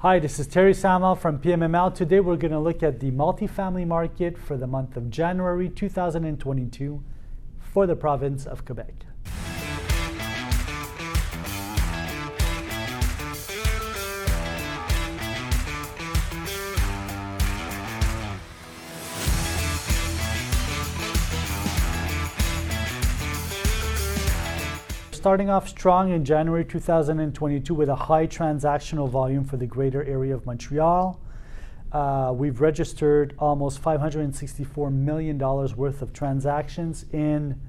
Hi, this is Terry Samuel from PMML. Today we're going to look at the multifamily market for the month of January 2022 for the province of Quebec. Starting off strong in January 2022 with a high transactional volume for the greater area of Montreal. Uh, we've registered almost $564 million worth of transactions in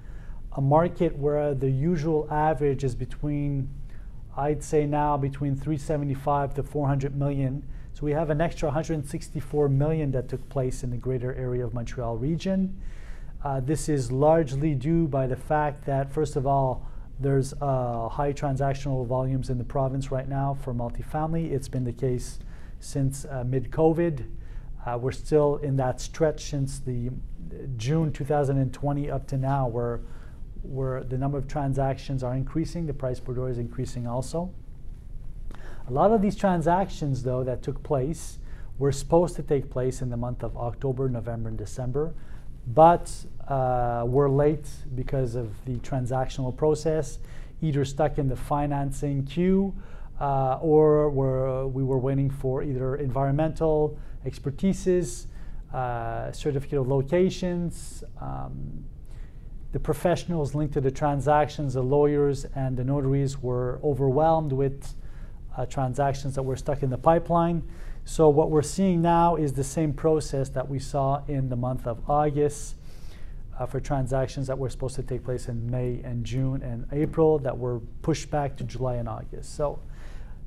a market where the usual average is between, I'd say now, between 375 to 400 million. So we have an extra 164 million that took place in the greater area of Montreal region. Uh, this is largely due by the fact that, first of all, there's uh, high transactional volumes in the province right now for multifamily. It's been the case since uh, mid COVID. Uh, we're still in that stretch since the June 2020 up to now, where, where the number of transactions are increasing, the price per door is increasing also. A lot of these transactions, though, that took place were supposed to take place in the month of October, November, and December but uh, we're late because of the transactional process, either stuck in the financing queue uh, or we're, we were waiting for either environmental expertises, uh, certificate of locations, um, the professionals linked to the transactions, the lawyers and the notaries were overwhelmed with uh, transactions that were stuck in the pipeline. So what we're seeing now is the same process that we saw in the month of August uh, for transactions that were supposed to take place in May and June and April that were pushed back to July and August. So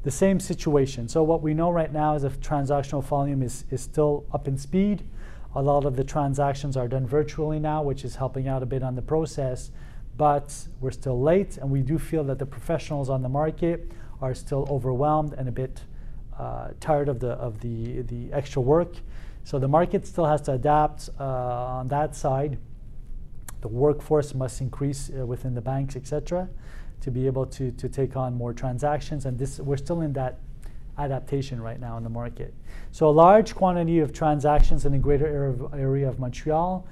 the same situation. So what we know right now is if transactional volume is, is still up in speed. A lot of the transactions are done virtually now, which is helping out a bit on the process, but we're still late and we do feel that the professionals on the market are still overwhelmed and a bit tired of the of the the extra work. So the market still has to adapt uh, on that side. The workforce must increase uh, within the banks, etc., to be able to to take on more transactions. And this we're still in that adaptation right now in the market. So a large quantity of transactions in the greater area area of Montreal.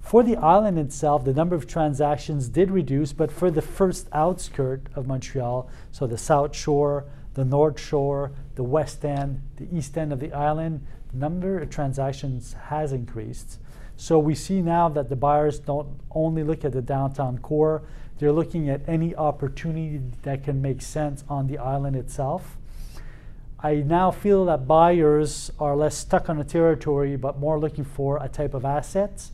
For the island itself, the number of transactions did reduce, but for the first outskirt of Montreal, so the South Shore, the North Shore, the West End, the East End of the island, the number of transactions has increased. So we see now that the buyers don't only look at the downtown core, they're looking at any opportunity that can make sense on the island itself. I now feel that buyers are less stuck on a territory but more looking for a type of asset.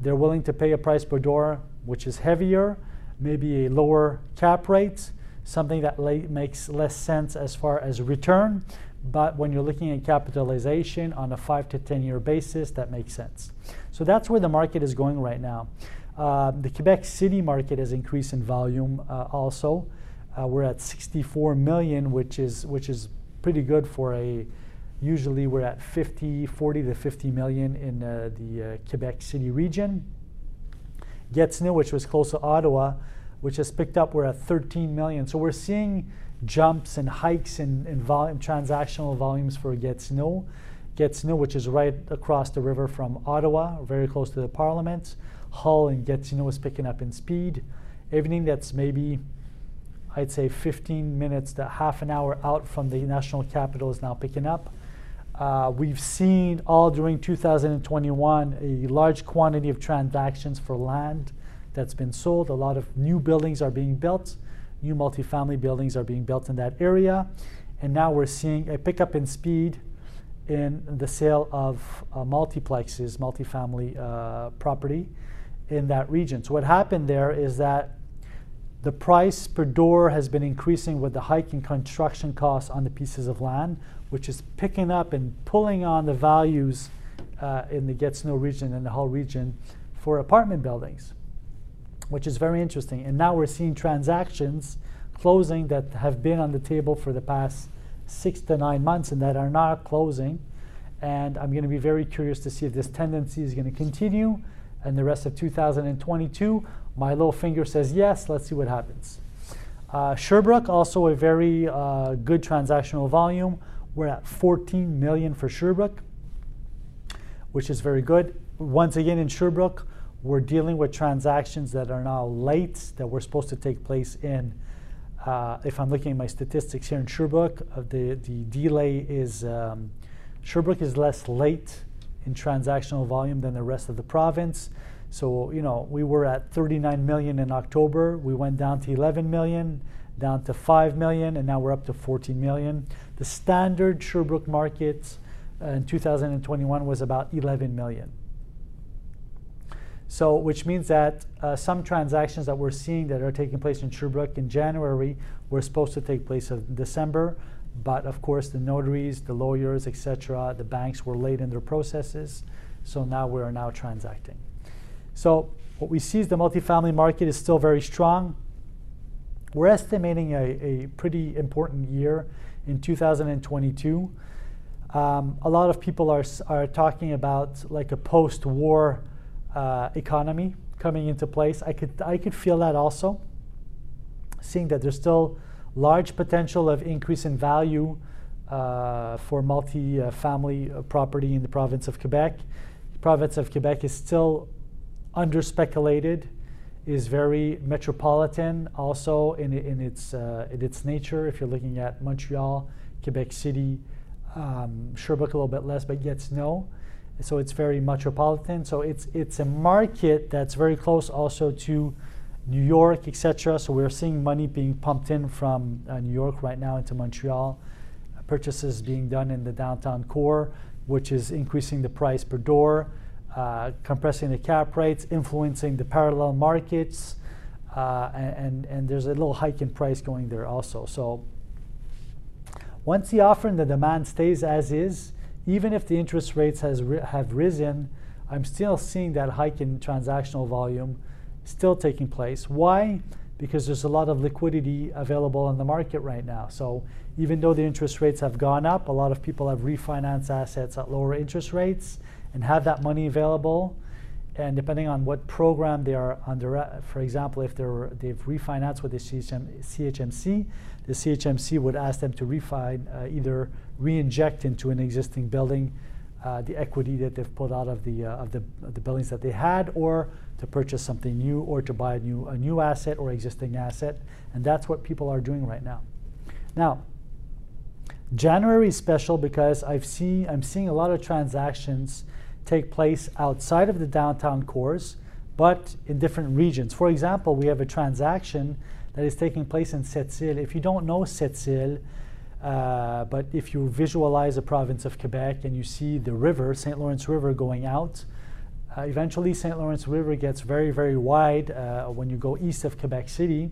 They're willing to pay a price per door which is heavier, maybe a lower cap rate, something that makes less sense as far as return. But when you're looking at capitalization on a five to 10 year basis, that makes sense. So that's where the market is going right now. Uh, the Quebec City market has increased in volume uh, also. Uh, we're at 64 million, which is which is pretty good for a. Usually we're at 50, 40 to 50 million in uh, the uh, Quebec City region. Gatineau, which was close to Ottawa, which has picked up. We're at 13 million. So we're seeing jumps and hikes in, in volume, transactional volumes for Gatineau. Gatineau, which is right across the river from Ottawa, very close to the Parliament. Hull and Gatineau is picking up in speed. Everything that's maybe, I'd say, 15 minutes to half an hour out from the national capital is now picking up. Uh, we've seen all during 2021 a large quantity of transactions for land that's been sold. A lot of new buildings are being built, new multifamily buildings are being built in that area. And now we're seeing a pickup in speed in the sale of uh, multiplexes, multifamily uh, property in that region. So, what happened there is that the price per door has been increasing with the hike in construction costs on the pieces of land, which is picking up and pulling on the values uh, in the Gatineau region and the Hull region for apartment buildings which is very interesting. And now we're seeing transactions closing that have been on the table for the past six to nine months and that are not closing. And I'm going to be very curious to see if this tendency is going to continue and the rest of 2022. My little finger says yes. Let's see what happens. Uh, Sherbrooke, also a very uh, good transactional volume. We're at 14 million for Sherbrooke, which is very good. Once again, in Sherbrooke, we're dealing with transactions that are now late that were supposed to take place in. Uh, if I'm looking at my statistics here in Sherbrooke, uh, the the delay is um, Sherbrooke is less late in transactional volume than the rest of the province. So, you know, we were at 39 million in October. We went down to 11 million, down to 5 million, and now we're up to 14 million. The standard Sherbrooke market uh, in 2021 was about 11 million. So, which means that uh, some transactions that we're seeing that are taking place in Sherbrooke in January were supposed to take place in December, but of course the notaries, the lawyers, etc., the banks were late in their processes. So now we are now transacting. So what we see is the multifamily market is still very strong. We're estimating a, a pretty important year in 2022. Um, a lot of people are, are talking about like a post-war uh, economy coming into place. I could, I could feel that also, seeing that there's still large potential of increase in value uh, for multi-family uh, property in the province of Quebec. The province of Quebec is still under speculated, is very metropolitan also in, in, its, uh, in its nature. If you're looking at Montreal, Quebec City, um, Sherbrooke a little bit less, but yet no. So it's very metropolitan. So it's, it's a market that's very close also to New York, etc. So we're seeing money being pumped in from uh, New York right now into Montreal. Purchases being done in the downtown core, which is increasing the price per door, uh, compressing the cap rates, influencing the parallel markets, uh, and, and there's a little hike in price going there also. So once the offer and the demand stays as is, even if the interest rates has have risen, I'm still seeing that hike in transactional volume still taking place. Why? Because there's a lot of liquidity available in the market right now. So even though the interest rates have gone up, a lot of people have refinanced assets at lower interest rates and have that money available. And depending on what program they are under, uh, for example, if they're, they've refinanced with the CHMC, the CHMC would ask them to refi, uh, either re-inject into an existing building uh, the equity that they've pulled out of the, uh, of the, of the buildings that they had, or to purchase something new or to buy a new, a new asset or existing asset. And that's what people are doing right now. Now, January is special because I've seen, I'm seeing a lot of transactions take place outside of the downtown cores, but in different regions. For example, we have a transaction that is taking place in Sept-Îles. If you don't know Sept-Îles, uh, but if you visualize the province of Quebec and you see the river, St. Lawrence River, going out, uh, eventually, St. Lawrence River gets very, very wide uh, when you go east of Quebec City,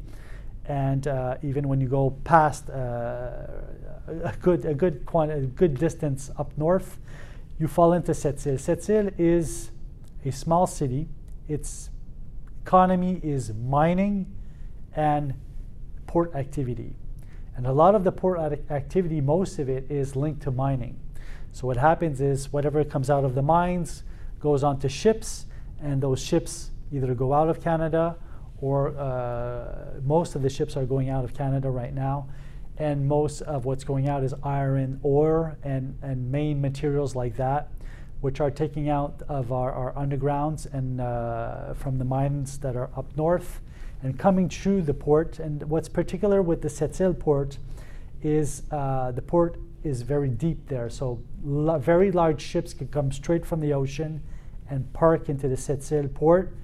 and uh, even when you go past uh, a good, a good, a good distance up north, you fall into Sept-Îles. Sept-Îles is a small city. Its economy is mining and port activity. And a lot of the port activity, most of it is linked to mining. So what happens is whatever comes out of the mines goes onto ships, and those ships either go out of Canada or uh, most of the ships are going out of Canada right now. And most of what's going out is iron ore and, and main materials like that, which are taking out of our, our undergrounds and uh, from the mines that are up north and coming through the port. And what's particular with the Sept-Îles port is uh, the port is very deep there. So very large ships can come straight from the ocean and park into the Sept-Îles port,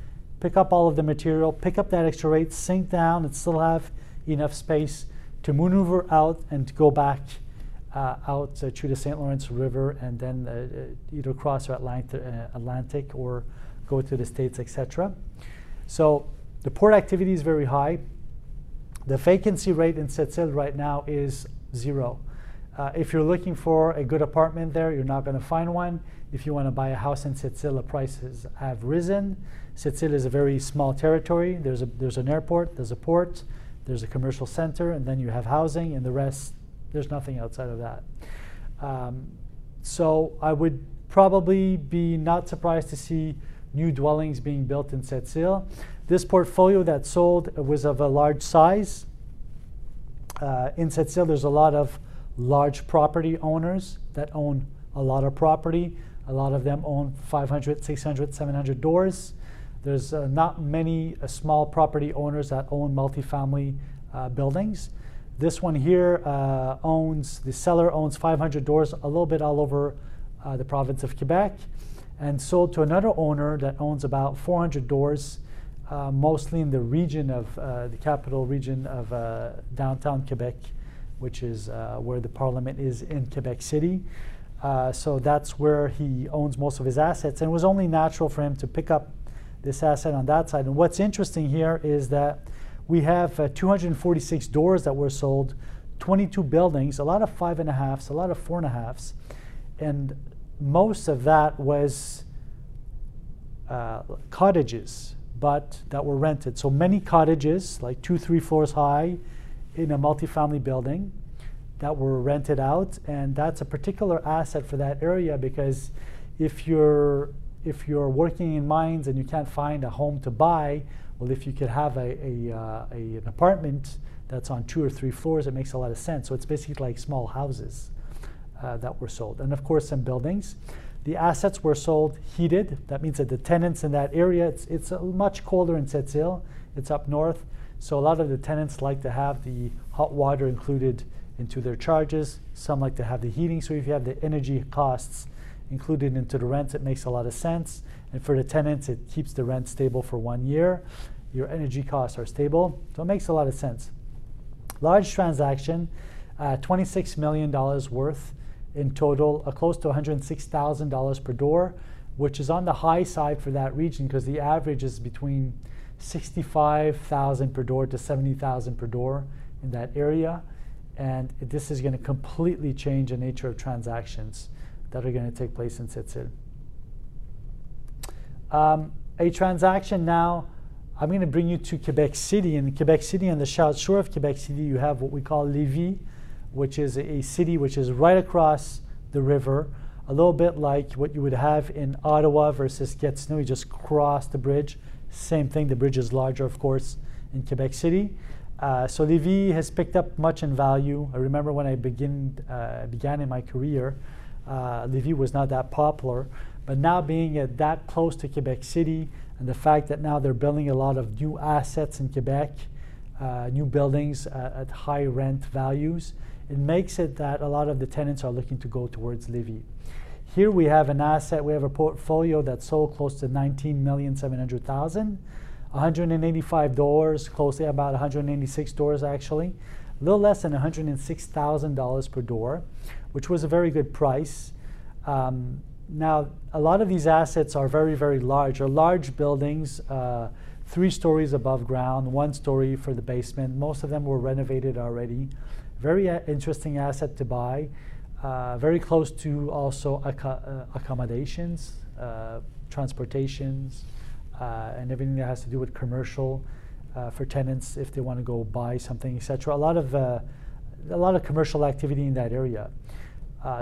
pick up all of the material, pick up that extra rate, sink down, and still have enough space to maneuver out and go back uh, out uh, through the St. Lawrence River and then uh, uh either cross Atlantic, uh, Atlantic or go to the States, etc. So the port activity is very high. The vacancy rate in Sept-Îles right now is zero. Uh, if you're looking for a good apartment there, you're not going to find one. If you want to buy a house in Sept-Îles, the prices have risen. Sept-Îles is a very small territory. There's, a, there's an airport, there's a port, there's a commercial center, and then you have housing, and the rest, there's nothing outside of that. Um, so I would probably be not surprised to see new dwellings being built in Sept-Îles. This portfolio that sold was of a large size. Uh, in Sept-Îles, there's a lot of large property owners that own a lot of property. A lot of them own 500, 600, 700 doors. There's uh, not many uh, small property owners that own multifamily uh, buildings. This one here uh, owns, the seller owns 500 doors, a little bit all over uh, the province of Quebec, and sold to another owner that owns about 400 doors, uh, mostly in the region of the capital region of downtown Quebec, which is where the parliament is in Quebec City. Uh, so that's where he owns most of his assets. And it was only natural for him to pick up this asset on that side. And what's interesting here is that we have uh, 246 doors that were sold, 22 buildings, a lot of five and a halfs, a lot of four and a halfs. And most of that was uh, cottages, but that were rented. So many cottages, like two, three floors high, in a multifamily building that were rented out, and that's a particular asset for that area because if you're if you're working in mines and you can't find a home to buy, well, if you could have a, a, uh, a, an apartment that's on two or three floors, it makes a lot of sense. So it's basically like small houses uh, that were sold, and of course some buildings. The assets were sold heated. That means that the tenants in that area, it's, it's much colder in Sept-Îles. It's up north. So a lot of the tenants like to have the hot water included into their charges. Some like to have the heating. So if you have the energy costs included into the rents, it makes a lot of sense. And for the tenants, it keeps the rent stable for one year. Your energy costs are stable. So it makes a lot of sense. Large transaction, uh, $26 million worth in total, uh, close to $106,000 per door, which is on the high side for that region because the average is between 65,000 per door to 70,000 per door in that area. And this is going to completely change the nature of transactions that are going to take place in Sept-Îles. Um, a transaction now, I'm going to bring you to Quebec City. In Quebec City, on the south shore of Quebec City, you have what we call Lévis, which is a city which is right across the river, a little bit like what you would have in Ottawa versus Gatineau. You just cross the bridge. Same thing, the bridge is larger, of course, in Quebec City. Uh, so Lévis has picked up much in value. I remember when I begin, uh, began in my career, uh, Lévis was not that popular. But now being uh, that close to Quebec City and the fact that now they're building a lot of new assets in Quebec, uh, new buildings at high rent values, it makes it that a lot of the tenants are looking to go towards Lévis. Here we have an asset, we have a portfolio that sold close to 19,700,000. 185 doors, closely about 186 doors actually, a little less than $106,000 per door, which was a very good price. Um, now, a lot of these assets are very, very large. Are large buildings, uh, three stories above ground, one story for the basement. Most of them were renovated already. Very uh, interesting asset to buy. Uh, very close to also uh, accommodations, uh, transportations, and everything that has to do with commercial for tenants if they want to go buy something, etc. A lot of a lot of commercial activity in that area.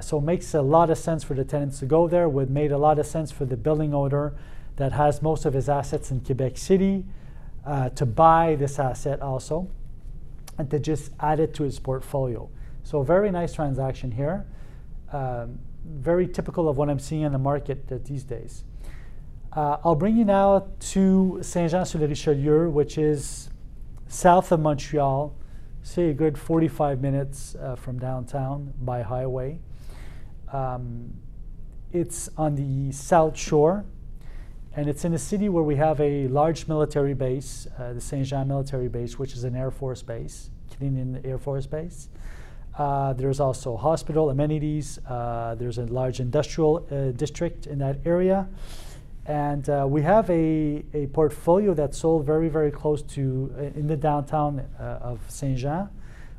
So it makes a lot of sense for the tenants to go there. Would made a lot of sense for the building owner that has most of his assets in Quebec City uh, to buy this asset also and to just add it to his portfolio. So very nice transaction here. Um, very typical of what I'm seeing in the market these days. Uh, I'll bring you now to Saint-Jean-sur-le-Richelieu, which is south of Montreal, say a good 45 minutes uh, from downtown by highway. Um, it's on the south shore, and it's in a city where we have a large military base, uh, the Saint Jean military base, which is an Air Force base, Canadian Air Force base. Uh, there's also hospital amenities. Uh, there's a large industrial uh, district in that area. And uh, we have a, a portfolio that's sold very, very close to, uh, in the downtown of Saint Jean,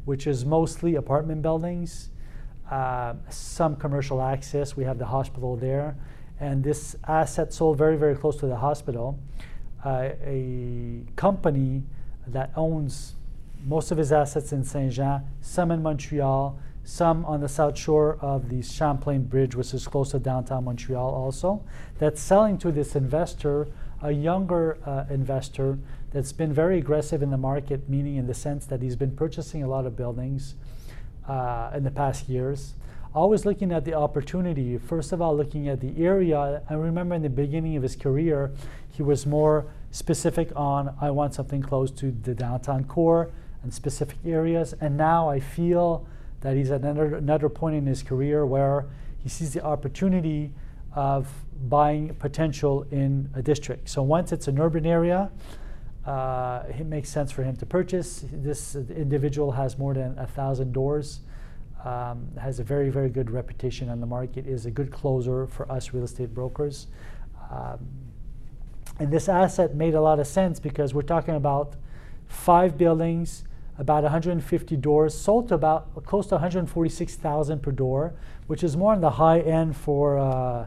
which is mostly apartment buildings, some commercial access. We have the hospital there. And this asset sold very, very close to the hospital. Uh, a company that owns most of his assets in Saint Jean, some in Montreal, some on the south shore of the Champlain Bridge, which is close to downtown Montreal also, that's selling to this investor, a younger uh, investor that's been very aggressive in the market, meaning in the sense that he's been purchasing a lot of buildings uh, in the past years. Always looking at the opportunity. First of all, looking at the area. I remember in the beginning of his career, he was more specific on I want something close to the downtown core and specific areas. And now I feel that he's at another, another point in his career where he sees the opportunity of buying potential in a district. So once it's an urban area, uh, it makes sense for him to purchase. This individual has more than a thousand doors, um, has a very, very good reputation on the market, is a good closer for us real estate brokers. Um, and this asset made a lot of sense because we're talking about five buildings, about 150 doors, sold to about close to 146,000 per door, which is more on the high end for uh,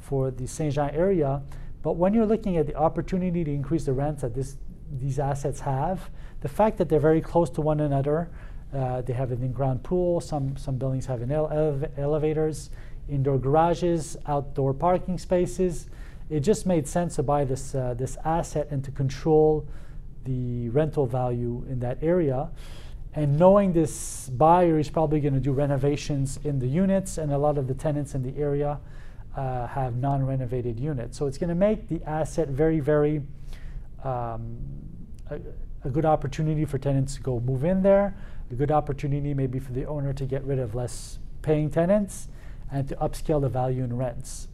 for the Saint Jean area. But when you're looking at the opportunity to increase the rents that this these assets have, the fact that they're very close to one another, uh, they have an in-ground pool. Some some buildings have ele- elevators, indoor garages, outdoor parking spaces. It just made sense to buy this uh, this asset and to control the rental value in that area. And knowing this buyer is probably going to do renovations in the units, and a lot of the tenants in the area uh, have non renovated units. So it's going to make the asset very, very um, a, a, good opportunity for tenants to go move in there, a good opportunity maybe for the owner to get rid of less paying tenants and to upscale the value in rents.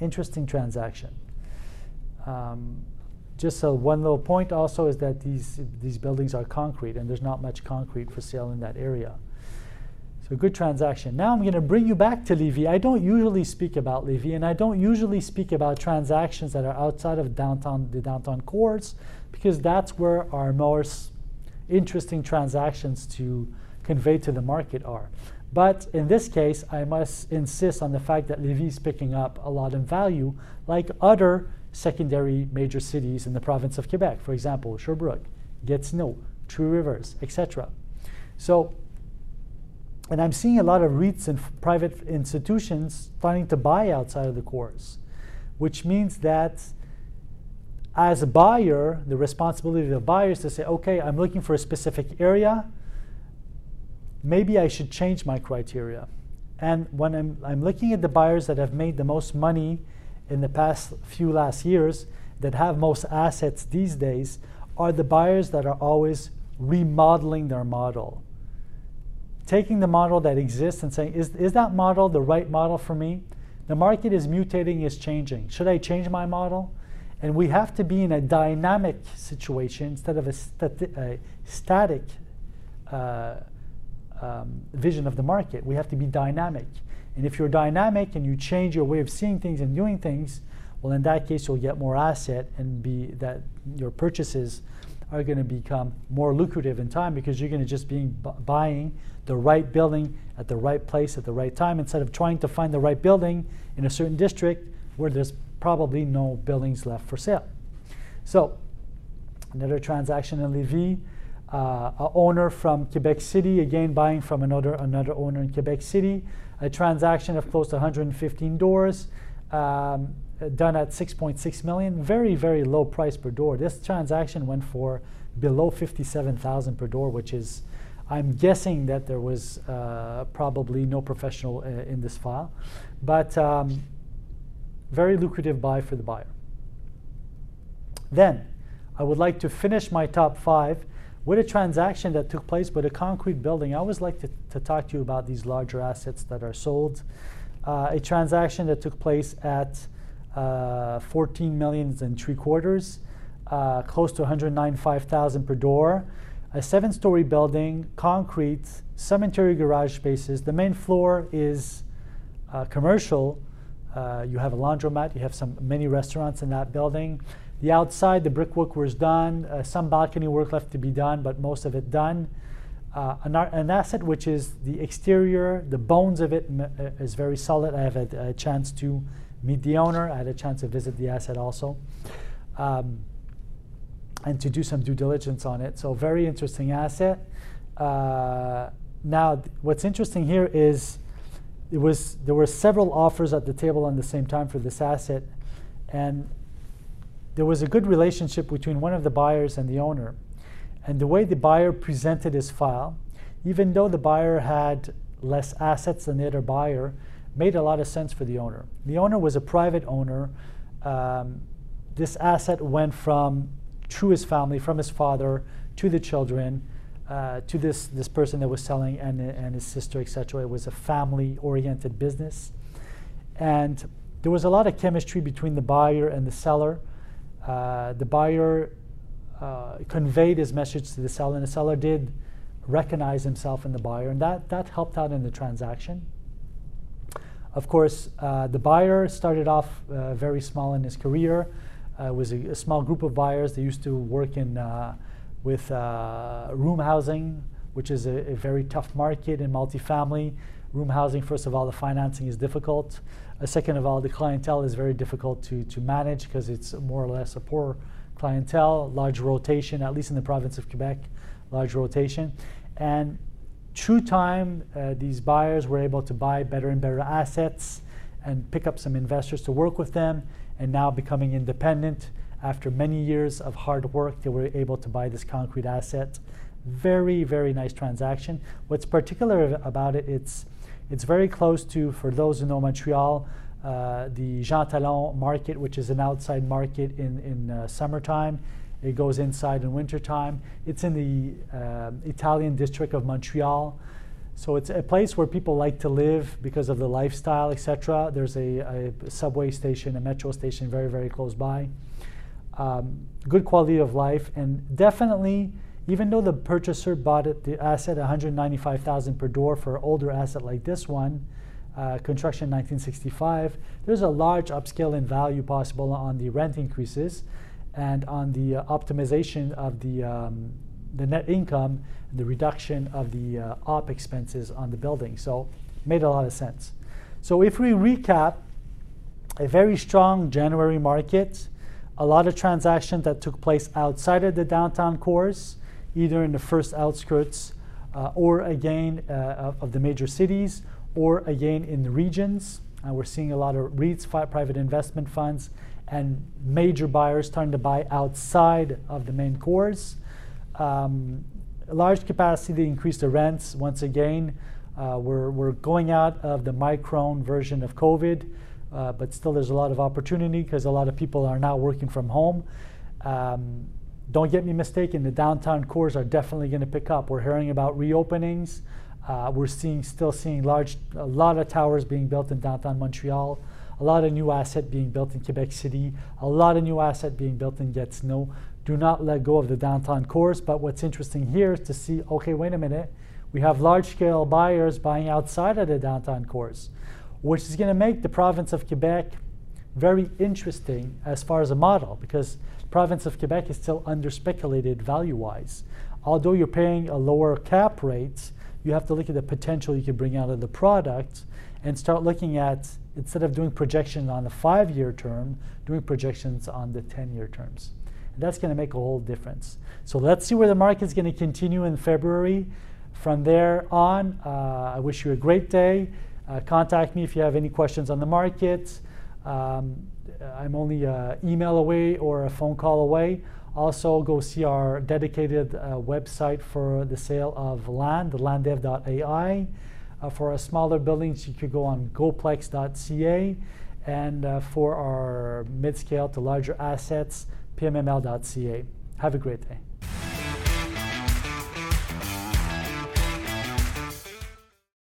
Interesting transaction. Um, just a one little point also is that these these buildings are concrete and there's not much concrete for sale in that area. So good transaction. Now I'm going to bring you back to Lévis. I don't usually speak about Lévis and I don't usually speak about transactions that are outside of downtown the downtown cores because that's where our most interesting transactions to convey to the market are. But in this case, I must insist on the fact that Lévis is picking up a lot in value, like other secondary major cities in the province of Quebec, for example, Sherbrooke, Gatineau, Two Rivers, etc. So, and I'm seeing a lot of REITs and private institutions starting to buy outside of the cores, which means that as a buyer, the responsibility of the buyer is to say, okay, I'm looking for a specific area. Maybe I should change my criteria. And when I'm, I'm looking at the buyers that have made the most money in the past few last years that have most assets these days are the buyers that are always remodeling their model. Taking the model that exists and saying, is, is that model the right model for me? The market is mutating, is changing. Should I change my model? And we have to be in a dynamic situation instead of a, stati- a static uh, um, vision of the market. We have to be dynamic. And if you're dynamic and you change your way of seeing things and doing things, well, in that case, you'll get more asset and be that your purchases are going to become more lucrative in time because you're going to just be buying the right building at the right place at the right time instead of trying to find the right building in a certain district where there's probably no buildings left for sale. So, another transaction in Lévis, uh, a owner from Quebec City, again buying from another another owner in Quebec City. A transaction of close to 115 doors um, done at 6.6 million very very low price per door. This transaction went for below 57000 per door which is i'm guessing that there was uh, probably no professional uh, in this file. But um, very lucrative buy for the buyer then i would like to finish my top five with a transaction that took place with a concrete building, I always like to, to talk to you about these larger assets that are sold. Uh, a transaction that took place at uh, 14 million and three quarters, uh, close to 195,000 per door. A seven story building, concrete, some interior garage spaces. The main floor is uh, commercial. Uh, you have a laundromat, you have some many restaurants in that building. The outside, the brickwork was done. Uh, some balcony work left to be done, but most of it done. Uh, an, an, asset which is the exterior, the bones of it uh, is very solid. I have had a chance to meet the owner. I had a chance to visit the asset also. Um, and to do some due diligence on it. So very interesting asset. Uh, now, what's interesting here is it was there were several offers at the table on the same time for this asset, and there was a good relationship between one of the buyers and the owner. And the way the buyer presented his file, even though the buyer had less assets than the other buyer, made a lot of sense for the owner. The owner was a private owner. Um, this asset went from to his family, from his father to the children, uh, to this this person that was selling and and his sister, etc. It was a family-oriented business, and there was a lot of chemistry between the buyer and the seller. Uh, the buyer uh, conveyed his message to the seller, and the seller did recognize himself in the buyer, and that, that helped out in the transaction. Of course, uh, the buyer started off uh, very small in his career. Uh, it was a, a, small group of buyers. They used to work in with uh, room housing, which is a, a, very tough market in multifamily. Room housing, first of all, the financing is difficult. Uh, second of all, the clientele is very difficult to, to manage because it's more or less a poor clientele, large rotation, at least in the province of Quebec large rotation. And through time, uh, these buyers were able to buy better and better assets and pick up some investors to work with them. And now becoming independent, after many years of hard work, they were able to buy this concrete asset. Very, very nice transaction. What's particular about it, it's it's very close to, for those who know Montreal, uh, the Jean Talon market, which is an outside market in, in uh, summertime. It goes inside in wintertime. It's in the uh, Italian district of Montreal. So it's a place where people like to live because of the lifestyle, etc. There's a, a, subway station, a metro station very, very close by. Um, good quality of life, and definitely, even though the purchaser bought it, the asset 195,000 per door for an older asset like this one, uh, construction 1965, there's a large upscale in value possible on the rent increases and on the uh, optimization of the, um, the net income and the reduction of the uh, op expenses on the building. So made a lot of sense. So if we recap, a very strong January market, a lot of transactions that took place outside of the downtown cores, either in the first outskirts uh, or again uh, of, the major cities, or again in the regions. Uh, we're seeing a lot of REITs, private investment funds, and major buyers starting to buy outside of the main cores. Um, large capacity to increase the rents once again. Uh, we're, we're going out of the Omicron version of COVID, uh, but still there's a lot of opportunity because a lot of people are now working from home. Um, don't get me mistaken, the downtown cores are definitely going to pick up. We're hearing about reopenings. Uh, we're seeing still seeing large a lot of towers being built in downtown Montreal a lot of new asset being built in Quebec City, a lot of new asset being built in Gatineau. Do not let go of the downtown cores. But what's interesting here is to see, okay, wait a minute, we have large scale buyers buying outside of the downtown cores, which is going to make the province of Quebec very interesting as far as a model because the province of Quebec is still under speculated value wise. Although you're paying a lower cap rate, you have to look at the potential you can bring out of the product and start looking at instead of doing projections on the five year term, doing projections on the 10 year terms. And that's going to make a whole difference. So let's see where the market is going to continue in February. From there on, uh, I wish you a great day. Uh, contact me if you have any questions on the market. Um, I'm only an email away or a phone call away. Also, go see our dedicated uh, website for the sale of land, landdev.ai. Uh, for our smaller buildings, you could go on goplex.ca. And uh, for our mid scale to larger assets, pmml.ca. Have a great day.